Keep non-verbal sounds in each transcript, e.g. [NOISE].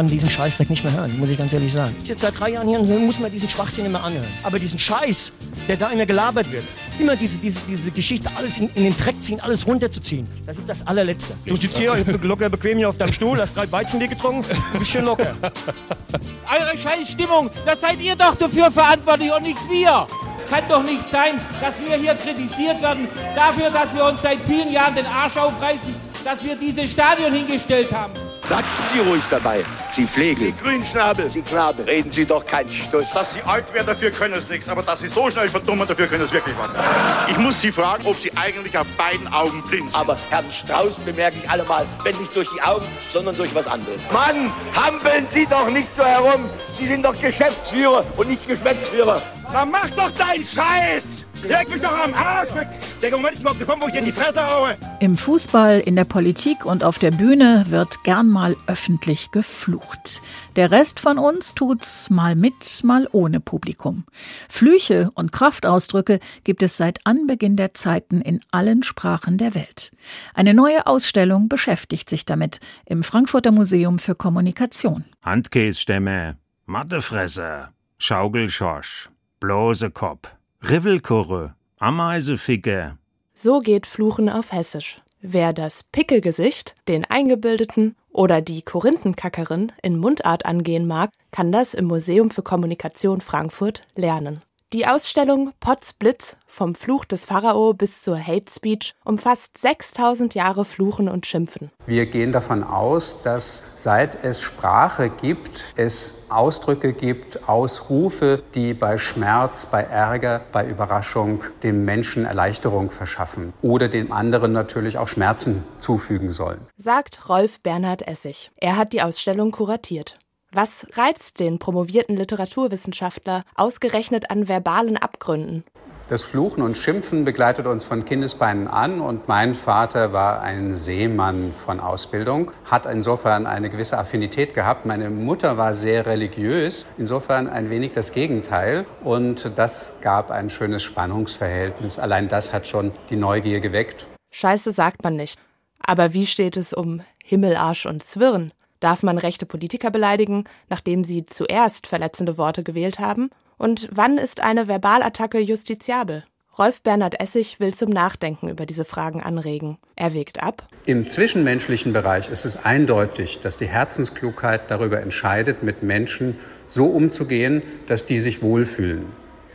Kann diesen Scheißdreck nicht mehr hören, muss ich ganz ehrlich sagen. Jetzt seit drei Jahren hier und muss mir diesen Schwachsinn immer anhören. Aber diesen Scheiß, der da immer gelabert wird, immer diese, diese, diese Geschichte, alles in, in den Dreck ziehen, alles runterzuziehen, das ist das allerletzte. Du sitzt hier locker bequem hier auf deinem Stuhl, hast drei Weizenbier getrunken, ein bisschen locker. [LAUGHS] Eure Scheißstimmung, das seid ihr doch dafür verantwortlich und nicht wir. Es kann doch nicht sein, dass wir hier kritisiert werden dafür, dass wir uns seit vielen Jahren den Arsch aufreißen, dass wir dieses Stadion hingestellt haben. Bleiben Sie ruhig dabei. Sie pflegen. Sie Grünschnabel. Sie Knabe. Reden Sie doch keinen Stuss. Dass Sie alt werden, dafür können es nichts. Aber dass Sie so schnell verdummen, dafür können es wirklich was. Ich muss Sie fragen, ob Sie eigentlich auf beiden Augen blind sind. Aber Herrn Strauß bemerke ich allemal, wenn nicht durch die Augen, sondern durch was anderes. Mann, hampeln Sie doch nicht so herum. Sie sind doch Geschäftsführer und nicht Geschäftsführer. Na mach doch deinen Scheiß! Leg mich doch am Arsch weg! Der Moment ist überhaupt gekommen, wo ich dir in die Fresse haue. Im Fußball, in der Politik und auf der Bühne wird gern mal öffentlich geflucht. Der Rest von uns tut's mal mit, mal ohne Publikum. Flüche und Kraftausdrücke gibt es seit Anbeginn der Zeiten in allen Sprachen der Welt. Eine neue Ausstellung beschäftigt sich damit im Frankfurter Museum für Kommunikation. Handkässtämme, Mattefresser, Schaukelschorsch, Blosekopf, Rivelkurre, Ameiseficke. So geht Fluchen auf Hessisch. Wer das Pickelgesicht, den Eingebildeten oder die Korinthenkackerin in Mundart angehen mag, kann das im Museum für Kommunikation Frankfurt lernen. Die Ausstellung Potz Blitz vom Fluch des Pharao bis zur Hate Speech umfasst 6000 Jahre Fluchen und Schimpfen. Wir gehen davon aus, dass seit es Sprache gibt, es Ausdrücke gibt, Ausrufe, die bei Schmerz, bei Ärger, bei Überraschung dem Menschen Erleichterung verschaffen oder dem anderen natürlich auch Schmerzen zufügen sollen. Sagt Rolf Bernhard Essig. Er hat die Ausstellung kuratiert. Was reizt den promovierten Literaturwissenschaftler ausgerechnet an verbalen Abgründen? Das Fluchen und Schimpfen begleitet uns von Kindesbeinen an und mein Vater war ein Seemann von Ausbildung, hat insofern eine gewisse Affinität gehabt. Meine Mutter war sehr religiös, insofern ein wenig das Gegenteil und das gab ein schönes Spannungsverhältnis. Allein das hat schon die Neugier geweckt. Scheiße sagt man nicht. Aber wie steht es um Himmel, Arsch und Zwirn? Darf man rechte Politiker beleidigen, nachdem sie zuerst verletzende Worte gewählt haben? Und wann ist eine Verbalattacke justiziabel? Rolf Bernhard Essig will zum Nachdenken über diese Fragen anregen. Er wägt ab. Im zwischenmenschlichen Bereich ist es eindeutig, dass die Herzensklugheit darüber entscheidet, mit Menschen so umzugehen, dass die sich wohlfühlen.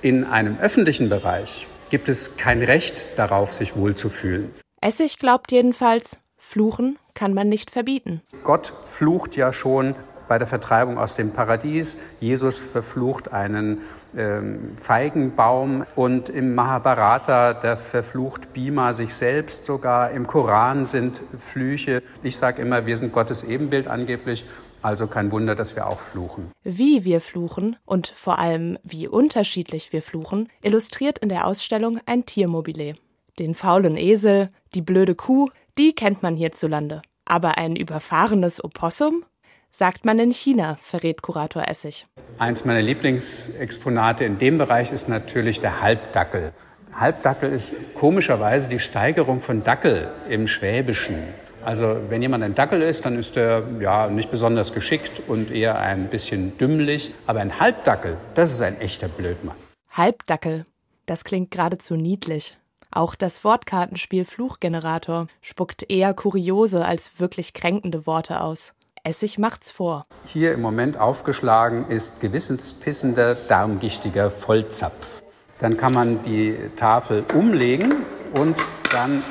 In einem öffentlichen Bereich gibt es kein Recht darauf, sich wohlzufühlen. Essig glaubt jedenfalls, Fluchen kann man nicht verbieten. Gott flucht ja schon bei der Vertreibung aus dem Paradies. Jesus verflucht einen ähm, Feigenbaum und im Mahabharata, da verflucht Bhima sich selbst sogar. Im Koran sind Flüche. Ich sage immer, wir sind Gottes Ebenbild angeblich. Also kein Wunder, dass wir auch fluchen. Wie wir fluchen und vor allem wie unterschiedlich wir fluchen, illustriert in der Ausstellung ein Tiermobile. Den faulen Esel, die blöde Kuh, die kennt man hierzulande. Aber ein überfahrenes Opossum? Sagt man in China, verrät Kurator Essig. Eins meiner Lieblingsexponate in dem Bereich ist natürlich der Halbdackel. Halbdackel ist komischerweise die Steigerung von Dackel im Schwäbischen. Also wenn jemand ein Dackel ist, dann ist er ja nicht besonders geschickt und eher ein bisschen dümmlich. Aber ein Halbdackel, das ist ein echter Blödmann. Halbdackel, das klingt geradezu niedlich. Auch das Wortkartenspiel Fluchgenerator spuckt eher kuriose als wirklich kränkende Worte aus. Essig macht's vor. Hier im Moment aufgeschlagen ist gewissenspissender, darmgichtiger Vollzapf. Dann kann man die Tafel umlegen und dann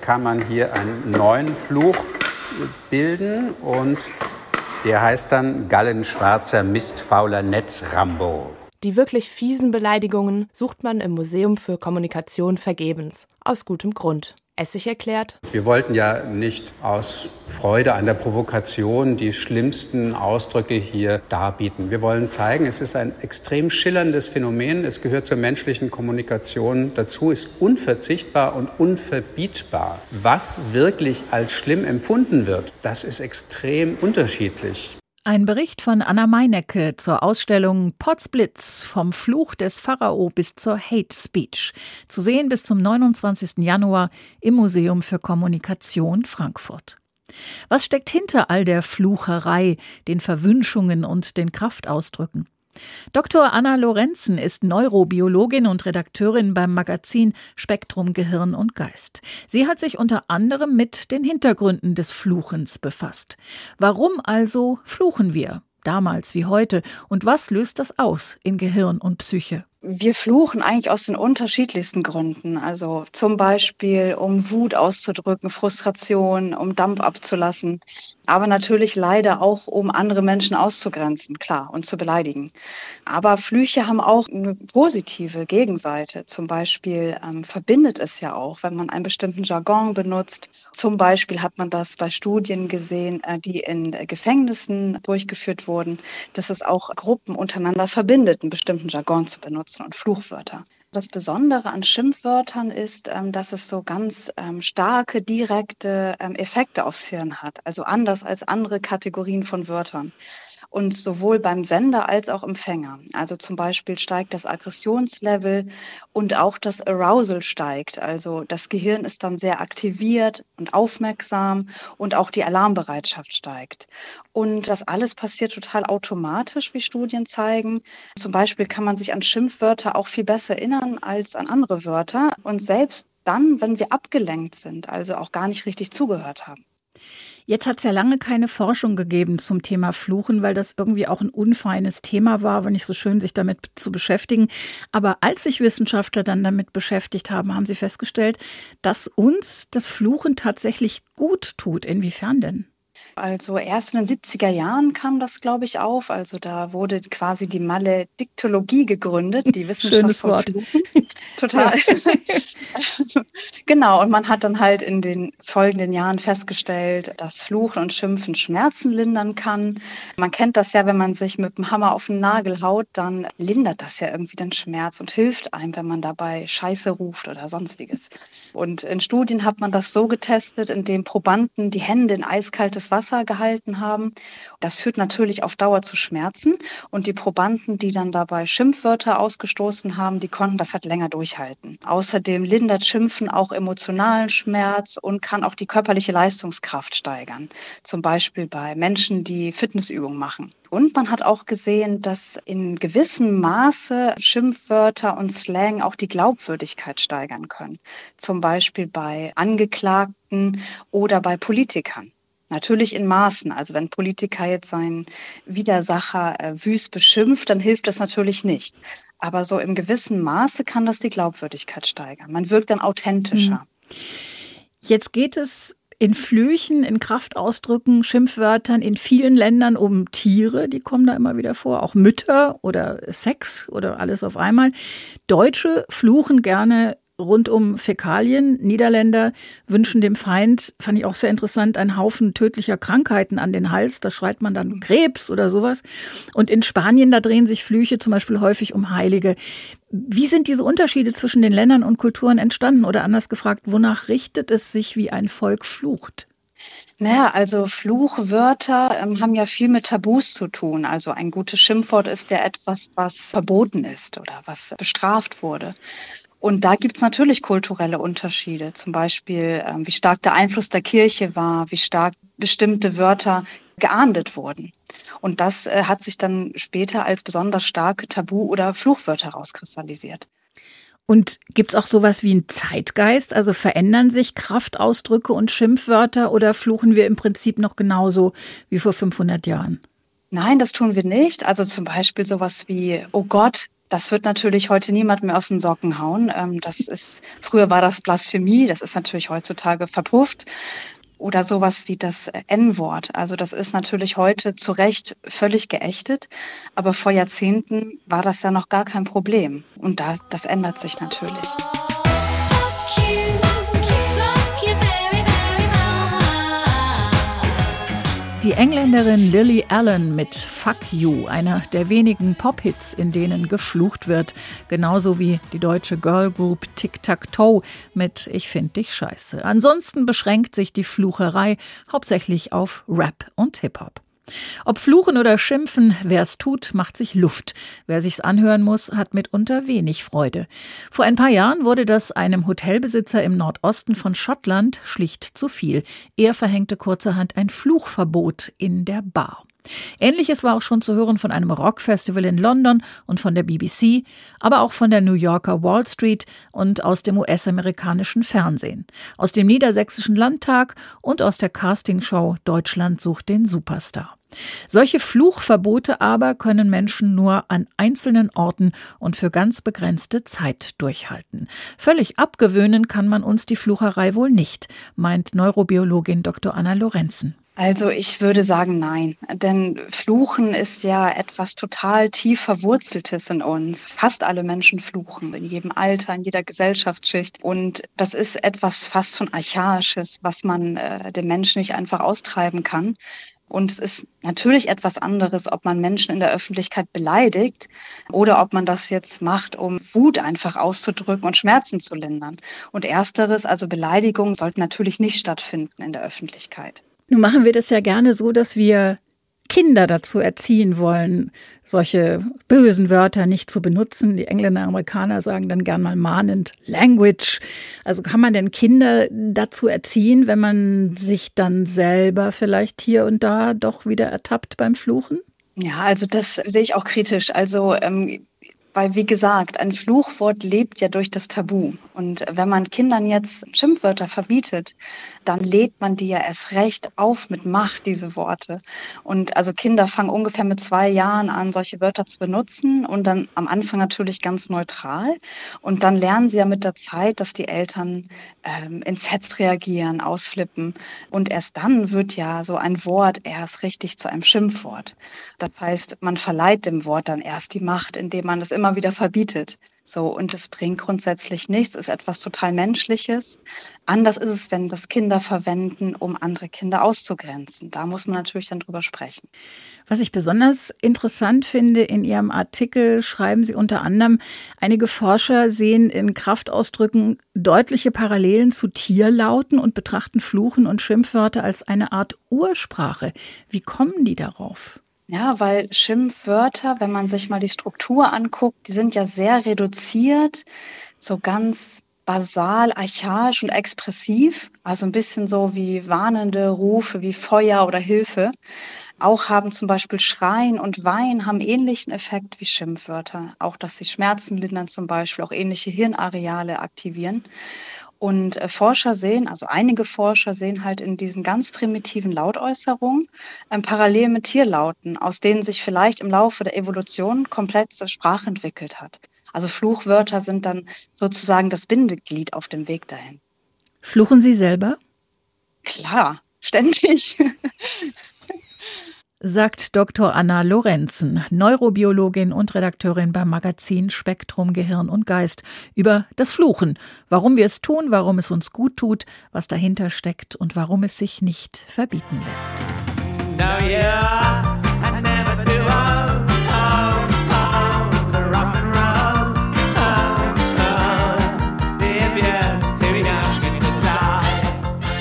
kann man hier einen neuen Fluch bilden und der heißt dann gallenschwarzer, mistfauler Netzrambo. Die wirklich fiesen Beleidigungen sucht man im Museum für Kommunikation vergebens. Aus gutem Grund. Essig erklärt. Wir wollten ja nicht aus Freude an der Provokation die schlimmsten Ausdrücke hier darbieten. Wir wollen zeigen, es ist ein extrem schillerndes Phänomen. Es gehört zur menschlichen Kommunikation dazu, ist unverzichtbar und unverbietbar. Was wirklich als schlimm empfunden wird, das ist extrem unterschiedlich. Ein Bericht von Anna Meinecke zur Ausstellung Potsblitz vom Fluch des Pharao bis zur Hate Speech. Zu sehen bis zum 29. Januar im Museum für Kommunikation Frankfurt. Was steckt hinter all der Flucherei, den Verwünschungen und den Kraftausdrücken? Dr. Anna Lorenzen ist Neurobiologin und Redakteurin beim Magazin Spektrum Gehirn und Geist. Sie hat sich unter anderem mit den Hintergründen des Fluchens befasst. Warum also fluchen wir, damals wie heute, und was löst das aus in Gehirn und Psyche? Wir fluchen eigentlich aus den unterschiedlichsten Gründen. Also zum Beispiel, um Wut auszudrücken, Frustration, um Dampf abzulassen. Aber natürlich leider auch, um andere Menschen auszugrenzen, klar, und zu beleidigen. Aber Flüche haben auch eine positive Gegenseite. Zum Beispiel ähm, verbindet es ja auch, wenn man einen bestimmten Jargon benutzt. Zum Beispiel hat man das bei Studien gesehen, äh, die in Gefängnissen durchgeführt wurden, dass es auch Gruppen untereinander verbindet, einen bestimmten Jargon zu benutzen. Schimpfwortnutzen und Fluchwörter. Das Besondere an Schimpfwörtern ist, ähm, dass es so ganz ähm, starke, direkte ähm, Effekte aufs Hirn hat. Also anders als andere Kategorien von Wörtern und sowohl beim Sender als auch Empfänger. Also zum Beispiel steigt das Aggressionslevel und auch das Arousal steigt. Also das Gehirn ist dann sehr aktiviert und aufmerksam und auch die Alarmbereitschaft steigt. Und das alles passiert total automatisch, wie Studien zeigen. Zum Beispiel kann man sich an Schimpfwörter auch viel besser erinnern als an andere Wörter und selbst dann, wenn wir abgelenkt sind, also auch gar nicht richtig zugehört haben. Jetzt hat es ja lange keine Forschung gegeben zum Thema Fluchen, weil das irgendwie auch ein unfeines Thema war, war nicht so schön, sich damit zu beschäftigen. Aber als sich Wissenschaftler dann damit beschäftigt haben, haben sie festgestellt, dass uns das Fluchen tatsächlich gut tut. Inwiefern denn? Also erst in den 70er Jahren kam das, glaube ich, auf. Also da wurde quasi die Malediktologie gegründet, die [LAUGHS] Wissenschaft Schönes Wort. [LAUGHS] Total. [LAUGHS] genau, und man hat dann halt in den folgenden Jahren festgestellt, dass Fluchen und Schimpfen Schmerzen lindern kann. Man kennt das ja, wenn man sich mit dem Hammer auf den Nagel haut, dann lindert das ja irgendwie den Schmerz und hilft einem, wenn man dabei Scheiße ruft oder sonstiges. Und in Studien hat man das so getestet, indem Probanden die Hände in eiskaltes Wasser Wasser gehalten haben. Das führt natürlich auf Dauer zu Schmerzen und die Probanden, die dann dabei Schimpfwörter ausgestoßen haben, die konnten das halt länger durchhalten. Außerdem lindert Schimpfen auch emotionalen Schmerz und kann auch die körperliche Leistungskraft steigern. Zum Beispiel bei Menschen, die Fitnessübungen machen. Und man hat auch gesehen, dass in gewissem Maße Schimpfwörter und Slang auch die Glaubwürdigkeit steigern können. Zum Beispiel bei Angeklagten oder bei Politikern. Natürlich in Maßen. Also wenn Politiker jetzt seinen Widersacher äh, wüst beschimpft, dann hilft das natürlich nicht. Aber so im gewissen Maße kann das die Glaubwürdigkeit steigern. Man wirkt dann authentischer. Mhm. Jetzt geht es in Flüchen, in Kraftausdrücken, Schimpfwörtern in vielen Ländern um Tiere, die kommen da immer wieder vor, auch Mütter oder Sex oder alles auf einmal. Deutsche fluchen gerne rund um Fäkalien. Niederländer wünschen dem Feind, fand ich auch sehr interessant, einen Haufen tödlicher Krankheiten an den Hals. Da schreit man dann Krebs oder sowas. Und in Spanien, da drehen sich Flüche zum Beispiel häufig um Heilige. Wie sind diese Unterschiede zwischen den Ländern und Kulturen entstanden? Oder anders gefragt, wonach richtet es sich, wie ein Volk flucht? Naja, also Fluchwörter ähm, haben ja viel mit Tabus zu tun. Also ein gutes Schimpfwort ist ja etwas, was verboten ist oder was bestraft wurde. Und da gibt es natürlich kulturelle Unterschiede, zum Beispiel, ähm, wie stark der Einfluss der Kirche war, wie stark bestimmte Wörter geahndet wurden. Und das äh, hat sich dann später als besonders starke Tabu- oder Fluchwörter herauskristallisiert. Und gibt es auch sowas wie einen Zeitgeist? Also verändern sich Kraftausdrücke und Schimpfwörter oder fluchen wir im Prinzip noch genauso wie vor 500 Jahren? Nein, das tun wir nicht. Also zum Beispiel sowas wie, oh Gott, das wird natürlich heute niemand mehr aus den Socken hauen. Ähm, das ist, früher war das Blasphemie, das ist natürlich heutzutage verpufft. Oder sowas wie das N-Wort. Also das ist natürlich heute zu Recht völlig geächtet, aber vor Jahrzehnten war das ja noch gar kein Problem. Und da, das ändert sich natürlich. Die Engländerin Lily Allen mit Fuck You, einer der wenigen Pop-Hits, in denen geflucht wird, genauso wie die deutsche Girlgroup Tic Tac Toe mit Ich find dich scheiße. Ansonsten beschränkt sich die Flucherei hauptsächlich auf Rap und Hip-Hop. Ob Fluchen oder Schimpfen, wer es tut, macht sich Luft. Wer sich's anhören muss, hat mitunter wenig Freude. Vor ein paar Jahren wurde das einem Hotelbesitzer im Nordosten von Schottland schlicht zu viel. Er verhängte kurzerhand ein Fluchverbot in der Bar. Ähnliches war auch schon zu hören von einem Rockfestival in London und von der BBC, aber auch von der New Yorker Wall Street und aus dem US-amerikanischen Fernsehen, aus dem niedersächsischen Landtag und aus der Castingshow Deutschland sucht den Superstar. Solche Fluchverbote aber können Menschen nur an einzelnen Orten und für ganz begrenzte Zeit durchhalten. Völlig abgewöhnen kann man uns die Flucherei wohl nicht, meint Neurobiologin Dr. Anna Lorenzen. Also ich würde sagen nein, denn Fluchen ist ja etwas total tief verwurzeltes in uns. Fast alle Menschen fluchen, in jedem Alter, in jeder Gesellschaftsschicht. Und das ist etwas fast schon archaisches, was man äh, dem Menschen nicht einfach austreiben kann. Und es ist natürlich etwas anderes, ob man Menschen in der Öffentlichkeit beleidigt oder ob man das jetzt macht, um Wut einfach auszudrücken und Schmerzen zu lindern. Und ersteres, also Beleidigungen, sollten natürlich nicht stattfinden in der Öffentlichkeit. Nun machen wir das ja gerne so, dass wir Kinder dazu erziehen wollen, solche bösen Wörter nicht zu benutzen. Die Engländer, Amerikaner sagen dann gern mal mahnend Language. Also kann man denn Kinder dazu erziehen, wenn man sich dann selber vielleicht hier und da doch wieder ertappt beim Fluchen? Ja, also das sehe ich auch kritisch. Also ähm, weil, wie gesagt, ein Fluchwort lebt ja durch das Tabu. Und wenn man Kindern jetzt Schimpfwörter verbietet, dann lädt man die ja erst recht auf mit Macht, diese Worte. Und also Kinder fangen ungefähr mit zwei Jahren an, solche Wörter zu benutzen und dann am Anfang natürlich ganz neutral. Und dann lernen sie ja mit der Zeit, dass die Eltern ähm, entsetzt reagieren, ausflippen. Und erst dann wird ja so ein Wort erst richtig zu einem Schimpfwort. Das heißt, man verleiht dem Wort dann erst die Macht, indem man es immer wieder verbietet. So, und es bringt grundsätzlich nichts, ist etwas total Menschliches. Anders ist es, wenn das Kinder verwenden, um andere Kinder auszugrenzen. Da muss man natürlich dann drüber sprechen. Was ich besonders interessant finde, in Ihrem Artikel schreiben Sie unter anderem, einige Forscher sehen in Kraftausdrücken deutliche Parallelen zu Tierlauten und betrachten Fluchen und Schimpfwörter als eine Art Ursprache. Wie kommen die darauf? Ja, weil Schimpfwörter, wenn man sich mal die Struktur anguckt, die sind ja sehr reduziert, so ganz basal, archaisch und expressiv, also ein bisschen so wie warnende Rufe wie Feuer oder Hilfe. Auch haben zum Beispiel Schreien und Wein haben ähnlichen Effekt wie Schimpfwörter. Auch, dass sie Schmerzen lindern zum Beispiel, auch ähnliche Hirnareale aktivieren. Und äh, Forscher sehen, also einige Forscher sehen halt in diesen ganz primitiven Lautäußerungen ähm, parallel mit Tierlauten, aus denen sich vielleicht im Laufe der Evolution komplett Sprache entwickelt hat. Also Fluchwörter sind dann sozusagen das Bindeglied auf dem Weg dahin. Fluchen Sie selber? Klar, ständig. [LAUGHS] sagt Dr. Anna Lorenzen, Neurobiologin und Redakteurin beim Magazin Spektrum Gehirn und Geist, über das Fluchen, warum wir es tun, warum es uns gut tut, was dahinter steckt und warum es sich nicht verbieten lässt. Now, yeah,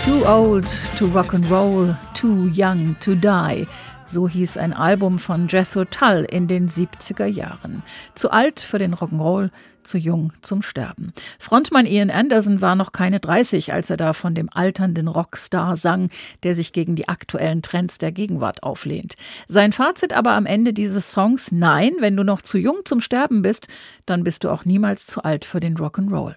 Too old to rock and roll, too young to die. So hieß ein Album von Jethro Tull in den 70er Jahren. Zu alt für den Rock'n'Roll, zu jung zum Sterben. Frontmann Ian Anderson war noch keine 30, als er da von dem alternden Rockstar sang, der sich gegen die aktuellen Trends der Gegenwart auflehnt. Sein Fazit aber am Ende dieses Songs, nein, wenn du noch zu jung zum Sterben bist, dann bist du auch niemals zu alt für den Rock'n'Roll.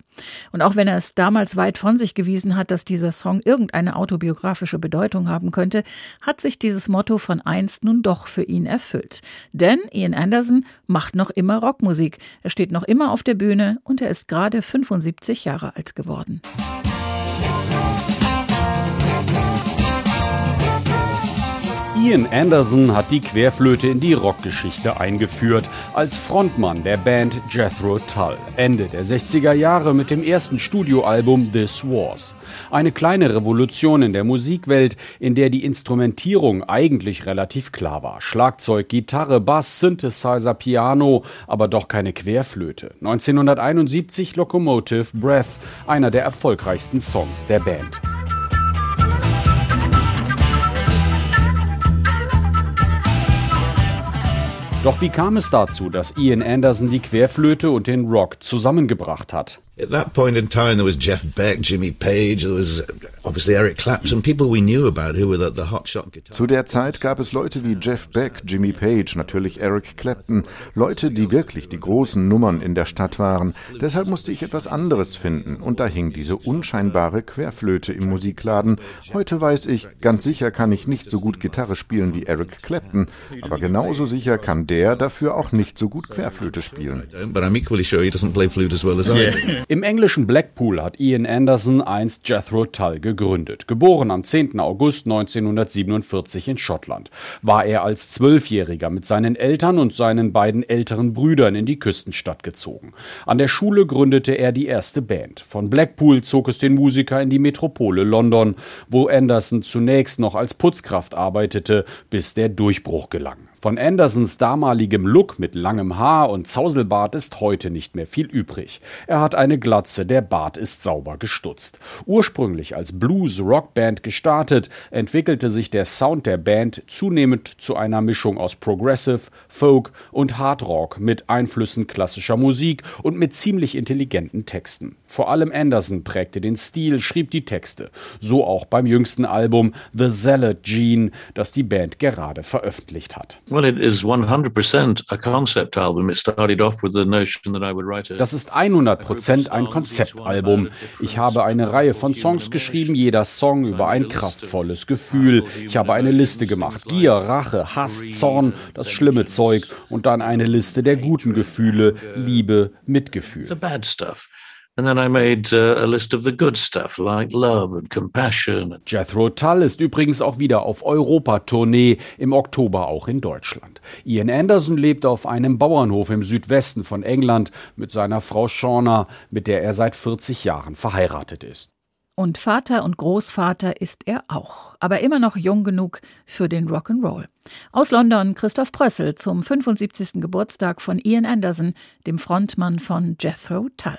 Und auch wenn er es damals weit von sich gewiesen hat, dass dieser Song irgendeine autobiografische Bedeutung haben könnte, hat sich dieses Motto von einst nun doch für ihn erfüllt. Denn Ian Anderson macht noch immer Rockmusik. Er steht noch immer auf der Bühne und er ist gerade 75 Jahre alt geworden. Ian Anderson hat die Querflöte in die Rockgeschichte eingeführt, als Frontmann der Band Jethro Tull, Ende der 60er Jahre mit dem ersten Studioalbum This Wars. Eine kleine Revolution in der Musikwelt, in der die Instrumentierung eigentlich relativ klar war. Schlagzeug, Gitarre, Bass, Synthesizer, Piano, aber doch keine Querflöte. 1971 Locomotive Breath, einer der erfolgreichsten Songs der Band. Doch wie kam es dazu, dass Ian Anderson die Querflöte und den Rock zusammengebracht hat? At that point in time, there was Jeff Beck, Jimmy Page, there was obviously Eric Clapton, people we knew about who were the, the hotshot guitar. Zu der Zeit gab es Leute wie Jeff Beck, Jimmy Page, natürlich Eric Clapton, Leute, die wirklich die großen Nummern in der Stadt waren. Deshalb musste ich etwas anderes finden und da hing diese unscheinbare Querflöte im Musikladen. Heute weiß ich, ganz sicher kann ich nicht so gut Gitarre spielen wie Eric Clapton, aber genauso sicher kann der dafür auch nicht so gut Querflöte spielen. But I'm equally sure he doesn't play flute as well as I. Im englischen Blackpool hat Ian Anderson einst Jethro Tull gegründet. Geboren am 10. August 1947 in Schottland, war er als Zwölfjähriger mit seinen Eltern und seinen beiden älteren Brüdern in die Küstenstadt gezogen. An der Schule gründete er die erste Band. Von Blackpool zog es den Musiker in die Metropole London, wo Anderson zunächst noch als Putzkraft arbeitete, bis der Durchbruch gelang. Von Andersons damaligem Look mit langem Haar und Zauselbart ist heute nicht mehr viel übrig. Er hat eine Glatze, der Bart ist sauber gestutzt. Ursprünglich als Blues-Rockband gestartet, entwickelte sich der Sound der Band zunehmend zu einer Mischung aus Progressive, Folk und Hard Rock mit Einflüssen klassischer Musik und mit ziemlich intelligenten Texten. Vor allem Anderson prägte den Stil, schrieb die Texte. So auch beim jüngsten Album The Zealot Gene, das die Band gerade veröffentlicht hat. Well, it is 100% a concept album. It started off with the notion that I would write a Das ist 100% ein Konzeptalbum. Ich habe eine Reihe von Songs geschrieben, jeder Song über ein kraftvolles Gefühl. Ich habe eine Liste gemacht. Gier, Rache, Hass, Zorn, das schlimme Zeug und dann eine Liste der guten Gefühle, Liebe, Mitgefühl. the bad stuff. And then I made uh, a list of the good stuff like love and compassion. Jethro Tull ist übrigens auch wieder auf Europatournee, im Oktober auch in Deutschland. Ian Anderson lebt auf einem Bauernhof im Südwesten von England mit seiner Frau Shauna, mit der er seit 40 Jahren verheiratet ist. Und Vater und Großvater ist er auch, aber immer noch jung genug für den Rock'n'Roll. Aus London Christoph Prössel zum 75. Geburtstag von Ian Anderson, dem Frontmann von Jethro Tull.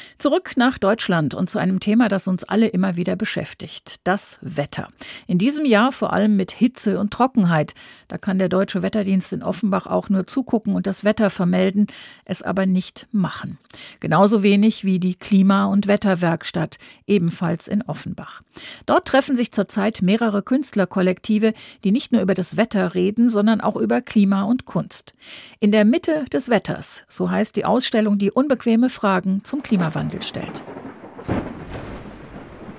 Zurück nach Deutschland und zu einem Thema, das uns alle immer wieder beschäftigt, das Wetter. In diesem Jahr vor allem mit Hitze und Trockenheit. Da kann der Deutsche Wetterdienst in Offenbach auch nur zugucken und das Wetter vermelden, es aber nicht machen. Genauso wenig wie die Klima- und Wetterwerkstatt, ebenfalls in Offenbach. Dort treffen sich zurzeit mehrere Künstlerkollektive, die nicht nur über das Wetter reden, sondern auch über Klima und Kunst. In der Mitte des Wetters, so heißt die Ausstellung, die unbequeme Fragen zum Klimawandel stellt.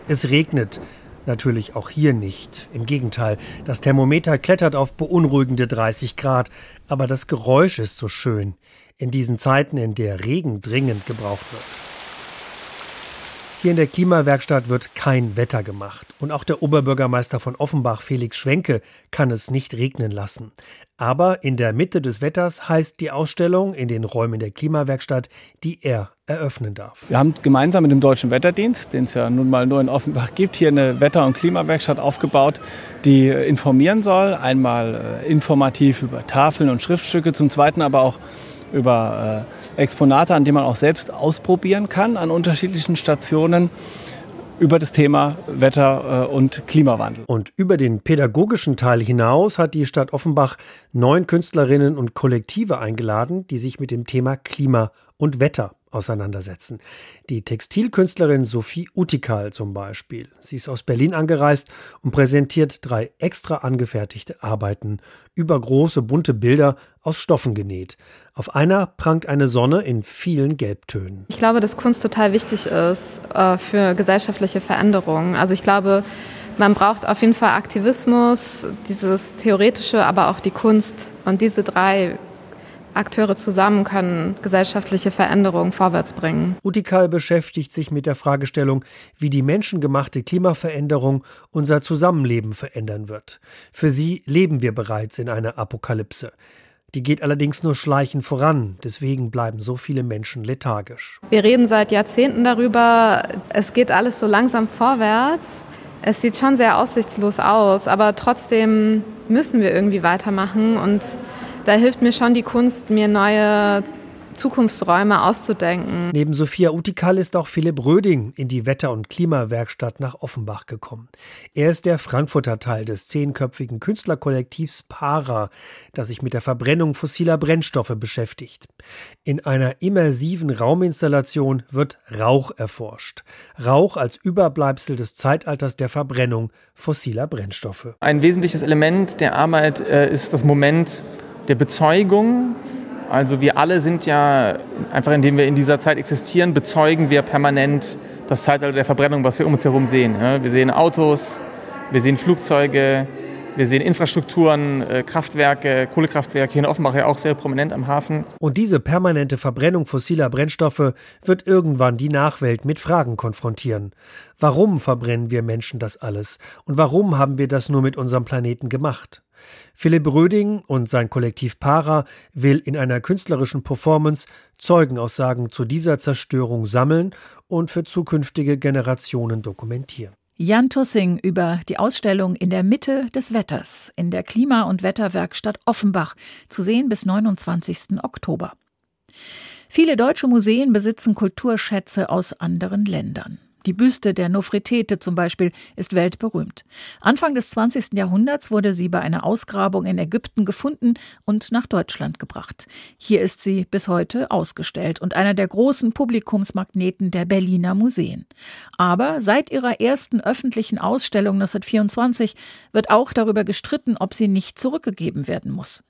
Es regnet natürlich auch hier nicht. Im Gegenteil, das Thermometer klettert auf beunruhigende 30 Grad, aber das Geräusch ist so schön in diesen Zeiten, in der Regen dringend gebraucht wird. Hier in der Klimawerkstatt wird kein Wetter gemacht. Und auch der Oberbürgermeister von Offenbach, Felix Schwenke, kann es nicht regnen lassen. Aber in der Mitte des Wetters heißt die Ausstellung in den Räumen der Klimawerkstatt, die er eröffnen darf. Wir haben gemeinsam mit dem Deutschen Wetterdienst, den es ja nun mal nur in Offenbach gibt, hier eine Wetter- und Klimawerkstatt aufgebaut, die informieren soll. Einmal äh, informativ über Tafeln und Schriftstücke, zum Zweiten aber auch über äh, Exponate, an denen man auch selbst ausprobieren kann an unterschiedlichen Stationen über das Thema Wetter äh, und Klimawandel. Und über den pädagogischen Teil hinaus hat die Stadt Offenbach neun Künstlerinnen und Kollektive eingeladen, die sich mit dem Thema Klima und Wetter auseinandersetzen. Die Textilkünstlerin Sophie Utikal zum Beispiel. Sie ist aus Berlin angereist und präsentiert drei extra angefertigte Arbeiten über große bunte Bilder aus Stoffen genäht. Auf einer prangt eine Sonne in vielen Gelbtönen. Ich glaube, dass Kunst total wichtig ist äh, für gesellschaftliche Veränderungen. Also ich glaube, man braucht auf jeden Fall Aktivismus, dieses Theoretische, aber auch die Kunst. Und diese drei Akteure zusammen können gesellschaftliche Veränderungen vorwärts bringen. Utikal beschäftigt sich mit der Fragestellung, wie die menschengemachte Klimaveränderung unser Zusammenleben verändern wird. Für sie leben wir bereits in einer Apokalypse. Die geht allerdings nur schleichend voran, deswegen bleiben so viele Menschen lethargisch. Wir reden seit Jahrzehnten darüber, es geht alles so langsam vorwärts. Es sieht schon sehr aussichtslos aus, aber trotzdem müssen wir irgendwie weitermachen und da hilft mir schon die Kunst, mir neue Zukunftsräume auszudenken. Neben Sophia Utikal ist auch Philipp Röding in die Wetter- und Klimawerkstatt nach Offenbach gekommen. Er ist der Frankfurter Teil des zehnköpfigen Künstlerkollektivs Para, das sich mit der Verbrennung fossiler Brennstoffe beschäftigt. In einer immersiven Rauminstallation wird Rauch erforscht. Rauch als Überbleibsel des Zeitalters der Verbrennung fossiler Brennstoffe. Ein wesentliches Element der Arbeit äh, ist das Moment der Bezeugung also wir alle sind ja, einfach indem wir in dieser Zeit existieren, bezeugen wir permanent das Zeitalter der Verbrennung, was wir um uns herum sehen. Wir sehen Autos, wir sehen Flugzeuge, wir sehen Infrastrukturen, äh, Kraftwerke, Kohlekraftwerke, hier in Offenbach ja auch sehr prominent am Hafen. Und diese permanente Verbrennung fossiler Brennstoffe wird irgendwann die Nachwelt mit Fragen konfrontieren. Warum verbrennen wir Menschen das alles? Und warum haben wir das nur mit unserem Planeten gemacht? Philipp Röding und sein Kollektiv Para will in einer künstlerischen Performance Zeugenaussagen zu dieser Zerstörung sammeln und für zukünftige Generationen dokumentieren. Jan Tussing über die Ausstellung in der Mitte des Wetters in der Klima- und Wetterwerkstatt Offenbach, zu sehen bis 29. Oktober. Viele deutsche Museen besitzen Kulturschätze aus anderen Ländern. Die Büste der Nofretete zum Beispiel ist weltberühmt. Anfang des 20. Jahrhunderts wurde sie bei einer Ausgrabung in Ägypten gefunden und nach Deutschland gebracht. Hier ist sie bis heute ausgestellt und einer der großen Publikumsmagneten der Berliner Museen. Aber seit ihrer ersten öffentlichen Ausstellung 1924 wird auch darüber gestritten, ob sie nicht zurückgegeben werden muss.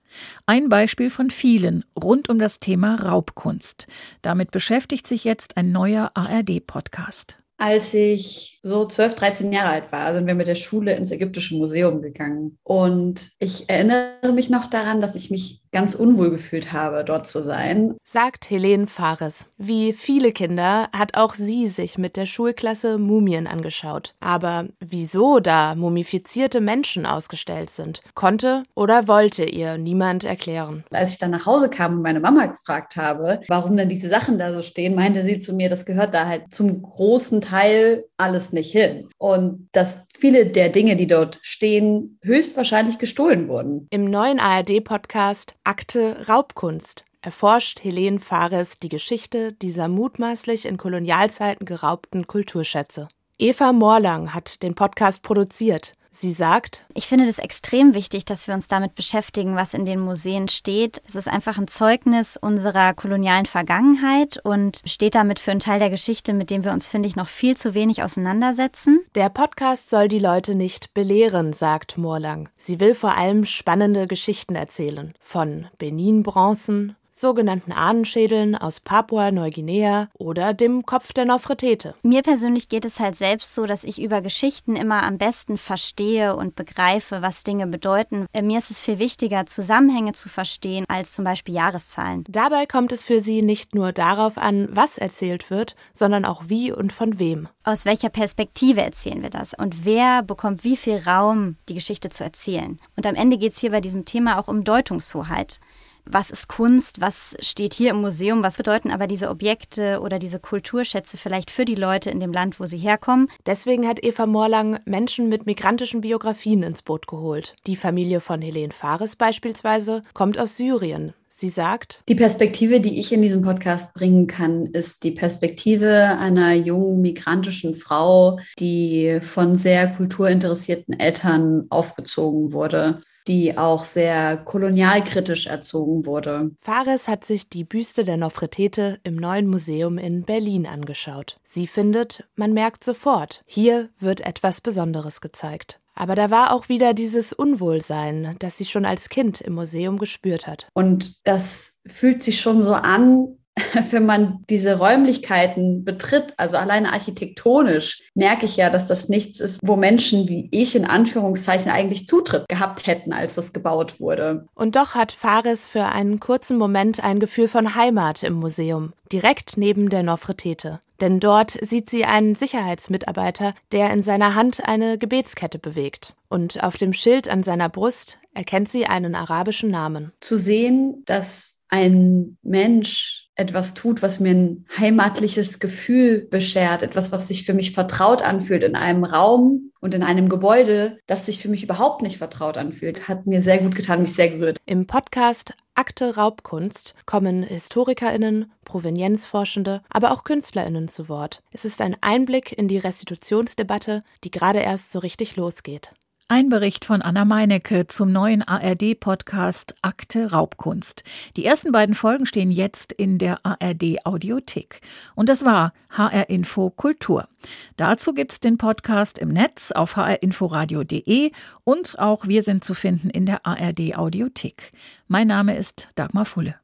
Ein Beispiel von vielen rund um das Thema Raubkunst. Damit beschäftigt sich jetzt ein neuer ARD-Podcast. Als ich so 12, 13 Jahre alt war, sind wir mit der Schule ins Ägyptische Museum gegangen. Und ich erinnere mich noch daran, dass ich mich ganz unwohl gefühlt habe, dort zu sein. Sagt Helene Fares. Wie viele Kinder hat auch sie sich mit der Schulklasse Mumien angeschaut. Aber wieso da mumifizierte Menschen ausgestellt sind, konnte oder wollte ihr niemand erklären. Als ich dann nach Hause kam und meine Mama gefragt habe, warum denn diese Sachen da so stehen, meinte sie zu mir, das gehört da halt zum großen Teil alles nicht hin. Und dass viele der Dinge, die dort stehen, höchstwahrscheinlich gestohlen wurden. Im neuen ARD-Podcast Akte Raubkunst erforscht Helene Fares die Geschichte dieser mutmaßlich in Kolonialzeiten geraubten Kulturschätze. Eva Morlang hat den Podcast produziert. Sie sagt, ich finde es extrem wichtig, dass wir uns damit beschäftigen, was in den Museen steht. Es ist einfach ein Zeugnis unserer kolonialen Vergangenheit und steht damit für einen Teil der Geschichte, mit dem wir uns, finde ich, noch viel zu wenig auseinandersetzen. Der Podcast soll die Leute nicht belehren, sagt Morlang. Sie will vor allem spannende Geschichten erzählen. Von Benin-Bronzen sogenannten Ahnenschädeln aus Papua-Neuguinea oder dem Kopf der Nofretete. Mir persönlich geht es halt selbst so, dass ich über Geschichten immer am besten verstehe und begreife, was Dinge bedeuten. Äh, mir ist es viel wichtiger, Zusammenhänge zu verstehen, als zum Beispiel Jahreszahlen. Dabei kommt es für sie nicht nur darauf an, was erzählt wird, sondern auch wie und von wem. Aus welcher Perspektive erzählen wir das? Und wer bekommt wie viel Raum, die Geschichte zu erzählen? Und am Ende geht es hier bei diesem Thema auch um Deutungshoheit was ist Kunst, was steht hier im Museum, was bedeuten aber diese Objekte oder diese Kulturschätze vielleicht für die Leute in dem Land, wo sie herkommen. Deswegen hat Eva Morlang Menschen mit migrantischen Biografien ins Boot geholt. Die Familie von Helene Fares beispielsweise kommt aus Syrien. Sie sagt, die Perspektive, die ich in diesem Podcast bringen kann, ist die Perspektive einer jungen migrantischen Frau, die von sehr kulturinteressierten Eltern aufgezogen wurde die auch sehr kolonialkritisch erzogen wurde. Fares hat sich die Büste der Nofretete im neuen Museum in Berlin angeschaut. Sie findet, man merkt sofort, hier wird etwas Besonderes gezeigt. Aber da war auch wieder dieses Unwohlsein, das sie schon als Kind im Museum gespürt hat. Und das fühlt sich schon so an, [LAUGHS] wenn man diese Räumlichkeiten betritt, also alleine architektonisch, merke ich ja, dass das nichts ist, wo Menschen wie ich in Anführungszeichen eigentlich Zutritt gehabt hätten, als das gebaut wurde. Und doch hat Fares für einen kurzen Moment ein Gefühl von Heimat im Museum, direkt neben der Nofretete. Denn dort sieht sie einen Sicherheitsmitarbeiter, der in seiner Hand eine Gebetskette bewegt. Und auf dem Schild an seiner Brust erkennt sie einen arabischen Namen. Zu sehen, dass ein Mensch etwas tut, was mir ein heimatliches Gefühl beschert, etwas, was sich für mich vertraut anfühlt in einem Raum und in einem Gebäude, das sich für mich überhaupt nicht vertraut anfühlt, hat mir sehr gut getan, mich sehr gerührt. Im Podcast Akte Raubkunst kommen HistorikerInnen, Provenienzforschende, aber auch KünstlerInnen zu Wort. Es ist ein Einblick in die Restitutionsdebatte, die gerade erst so richtig losgeht. Ein Bericht von Anna Meinecke zum neuen ARD-Podcast Akte Raubkunst. Die ersten beiden Folgen stehen jetzt in der ARD-Audiothek. Und das war HR Info Kultur. Dazu gibt's den Podcast im Netz auf hrinforadio.de und auch wir sind zu finden in der ARD-Audiothek. Mein Name ist Dagmar Fulle.